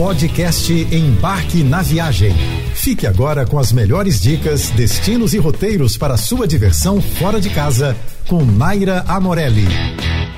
Podcast Embarque na Viagem. Fique agora com as melhores dicas, destinos e roteiros para sua diversão fora de casa com Naira Amorelli.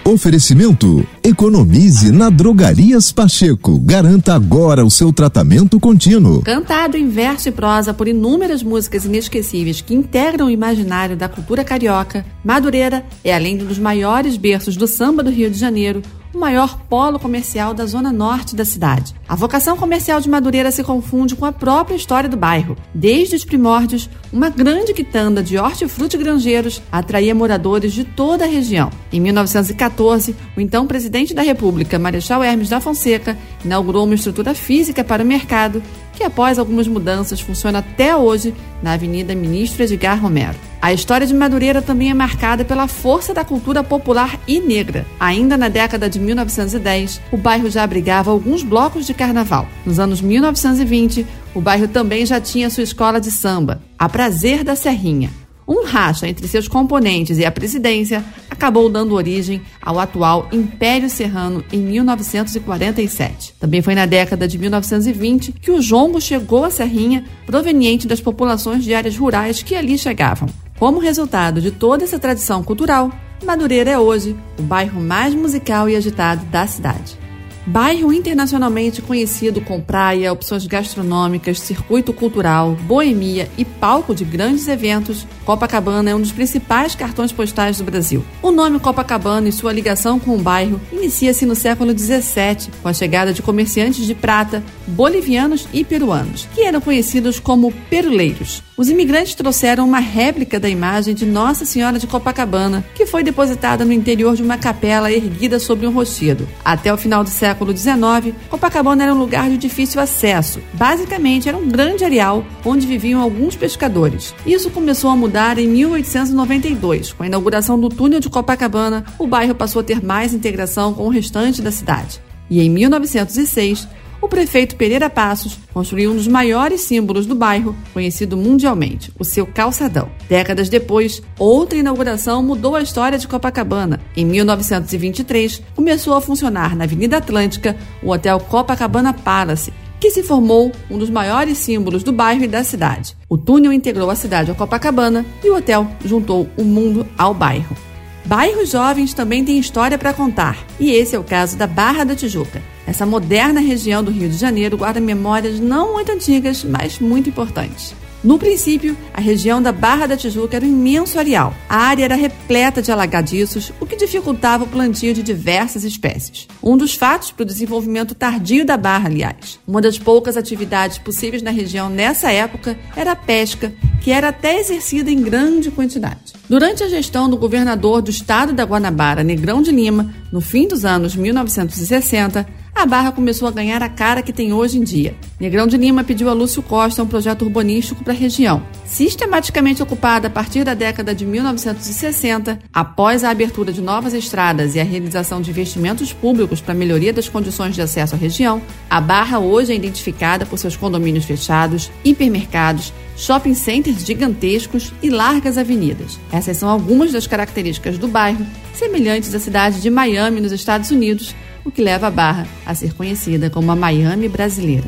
Oferecimento: economize na Drogarias Pacheco. Garanta agora o seu tratamento contínuo. Cantado em verso e prosa por inúmeras músicas inesquecíveis que integram o imaginário da cultura carioca, Madureira é, além de um dos maiores berços do samba do Rio de Janeiro, o maior polo comercial da zona norte da cidade. A vocação comercial de Madureira se confunde com a própria história do bairro. Desde os primórdios, uma grande quitanda de hortifruti granjeiros atraía moradores de toda a região. Em 1914, o então presidente da República, Marechal Hermes da Fonseca, inaugurou uma estrutura física para o mercado que, após algumas mudanças, funciona até hoje na Avenida Ministro Edgar Romero. A história de Madureira também é marcada pela força da cultura popular e negra. Ainda na década de 1910, o bairro já abrigava alguns blocos de carnaval. Nos anos 1920, o bairro também já tinha sua escola de samba, a Prazer da Serrinha. Um racha entre seus componentes e a presidência acabou dando origem ao atual Império Serrano em 1947. Também foi na década de 1920 que o jongo chegou à Serrinha, proveniente das populações de áreas rurais que ali chegavam. Como resultado de toda essa tradição cultural, Madureira é hoje o bairro mais musical e agitado da cidade. Bairro internacionalmente conhecido com praia, opções gastronômicas, circuito cultural, boemia e palco de grandes eventos, Copacabana é um dos principais cartões postais do Brasil. O nome Copacabana e sua ligação com o bairro inicia-se no século XVII, com a chegada de comerciantes de prata, bolivianos e peruanos, que eram conhecidos como peruleiros. Os imigrantes trouxeram uma réplica da imagem de Nossa Senhora de Copacabana, que foi depositada no interior de uma capela erguida sobre um rochedo. Até o final do século XIX, Copacabana era um lugar de difícil acesso. Basicamente, era um grande areal onde viviam alguns pescadores. Isso começou a mudar em 1892. Com a inauguração do túnel de Copacabana, o bairro passou a ter mais integração com o restante da cidade. E em 1906, o prefeito Pereira Passos construiu um dos maiores símbolos do bairro, conhecido mundialmente, o seu calçadão. Décadas depois, outra inauguração mudou a história de Copacabana. Em 1923, começou a funcionar na Avenida Atlântica o Hotel Copacabana Palace, que se formou um dos maiores símbolos do bairro e da cidade. O túnel integrou a cidade a Copacabana e o hotel juntou o mundo ao bairro. Bairros jovens também têm história para contar, e esse é o caso da Barra da Tijuca. Essa moderna região do Rio de Janeiro guarda memórias não muito antigas, mas muito importantes. No princípio, a região da Barra da Tijuca era um imenso areal. A área era repleta de alagadiços, o que dificultava o plantio de diversas espécies. Um dos fatos para o desenvolvimento tardio da Barra, aliás. Uma das poucas atividades possíveis na região nessa época era a pesca, que era até exercida em grande quantidade. Durante a gestão do governador do estado da Guanabara, Negrão de Lima, no fim dos anos 1960, a Barra começou a ganhar a cara que tem hoje em dia. Negrão de Lima pediu a Lúcio Costa um projeto urbanístico para a região. Sistematicamente ocupada a partir da década de 1960, após a abertura de novas estradas e a realização de investimentos públicos para melhoria das condições de acesso à região, a Barra hoje é identificada por seus condomínios fechados, hipermercados, shopping centers gigantescos e largas avenidas. Essas são algumas das características do bairro, semelhantes à cidade de Miami, nos Estados Unidos, o que leva a Barra a ser conhecida como a Miami brasileira.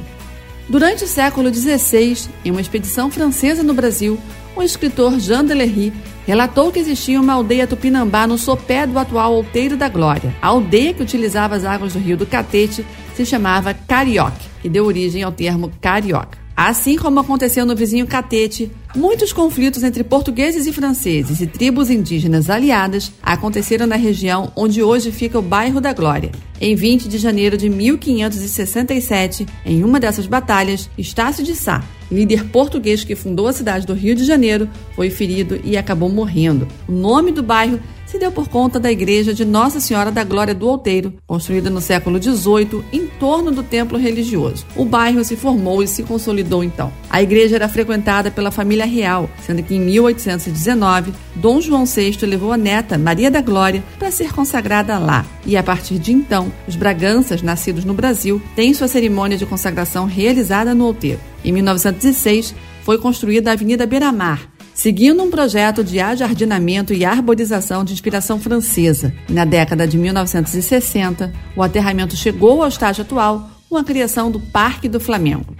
Durante o século XVI, em uma expedição francesa no Brasil, o escritor Jean Delery relatou que existia uma aldeia tupinambá no sopé do atual Outeiro da Glória. A aldeia que utilizava as águas do rio do Catete se chamava Carioque, que deu origem ao termo carioca. Assim como aconteceu no vizinho Catete, muitos conflitos entre portugueses e franceses e tribos indígenas aliadas aconteceram na região onde hoje fica o bairro da Glória. Em 20 de janeiro de 1567, em uma dessas batalhas, Estácio de Sá, líder português que fundou a cidade do Rio de Janeiro, foi ferido e acabou morrendo. O nome do bairro se deu por conta da igreja de Nossa Senhora da Glória do Outeiro, construída no século XVIII em torno do templo religioso. O bairro se formou e se consolidou então. A igreja era frequentada pela família real, sendo que em 1819 Dom João VI levou a neta Maria da Glória para ser consagrada lá. E a partir de então, os Braganças, nascidos no Brasil, têm sua cerimônia de consagração realizada no Outeiro. Em 1906, foi construída a Avenida Beira-Mar, seguindo um projeto de ajardinamento e arborização de inspiração francesa. Na década de 1960, o aterramento chegou ao estágio atual com a criação do Parque do Flamengo.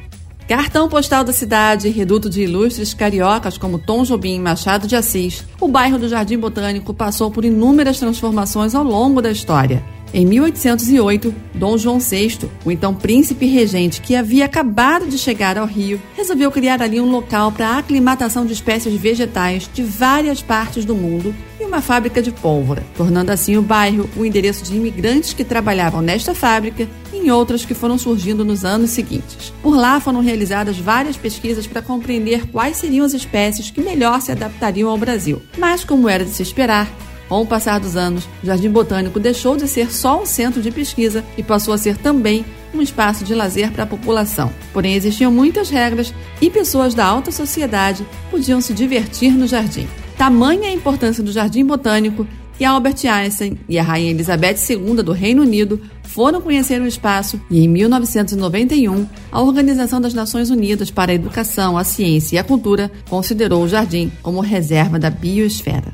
Cartão postal da cidade, reduto de ilustres cariocas como Tom Jobim e Machado de Assis, o bairro do Jardim Botânico passou por inúmeras transformações ao longo da história. Em 1808, Dom João VI, o então príncipe regente que havia acabado de chegar ao Rio, resolveu criar ali um local para a aclimatação de espécies vegetais de várias partes do mundo e uma fábrica de pólvora, tornando assim o bairro o endereço de imigrantes que trabalhavam nesta fábrica e em outras que foram surgindo nos anos seguintes. Por lá foram realizadas várias pesquisas para compreender quais seriam as espécies que melhor se adaptariam ao Brasil. Mas, como era de se esperar, com o passar dos anos, o Jardim Botânico deixou de ser só um centro de pesquisa e passou a ser também um espaço de lazer para a população. Porém, existiam muitas regras e pessoas da alta sociedade podiam se divertir no jardim. Tamanha a importância do Jardim Botânico que Albert Einstein e a Rainha Elizabeth II do Reino Unido foram conhecer o espaço e, em 1991, a Organização das Nações Unidas para a Educação, a Ciência e a Cultura considerou o jardim como reserva da biosfera.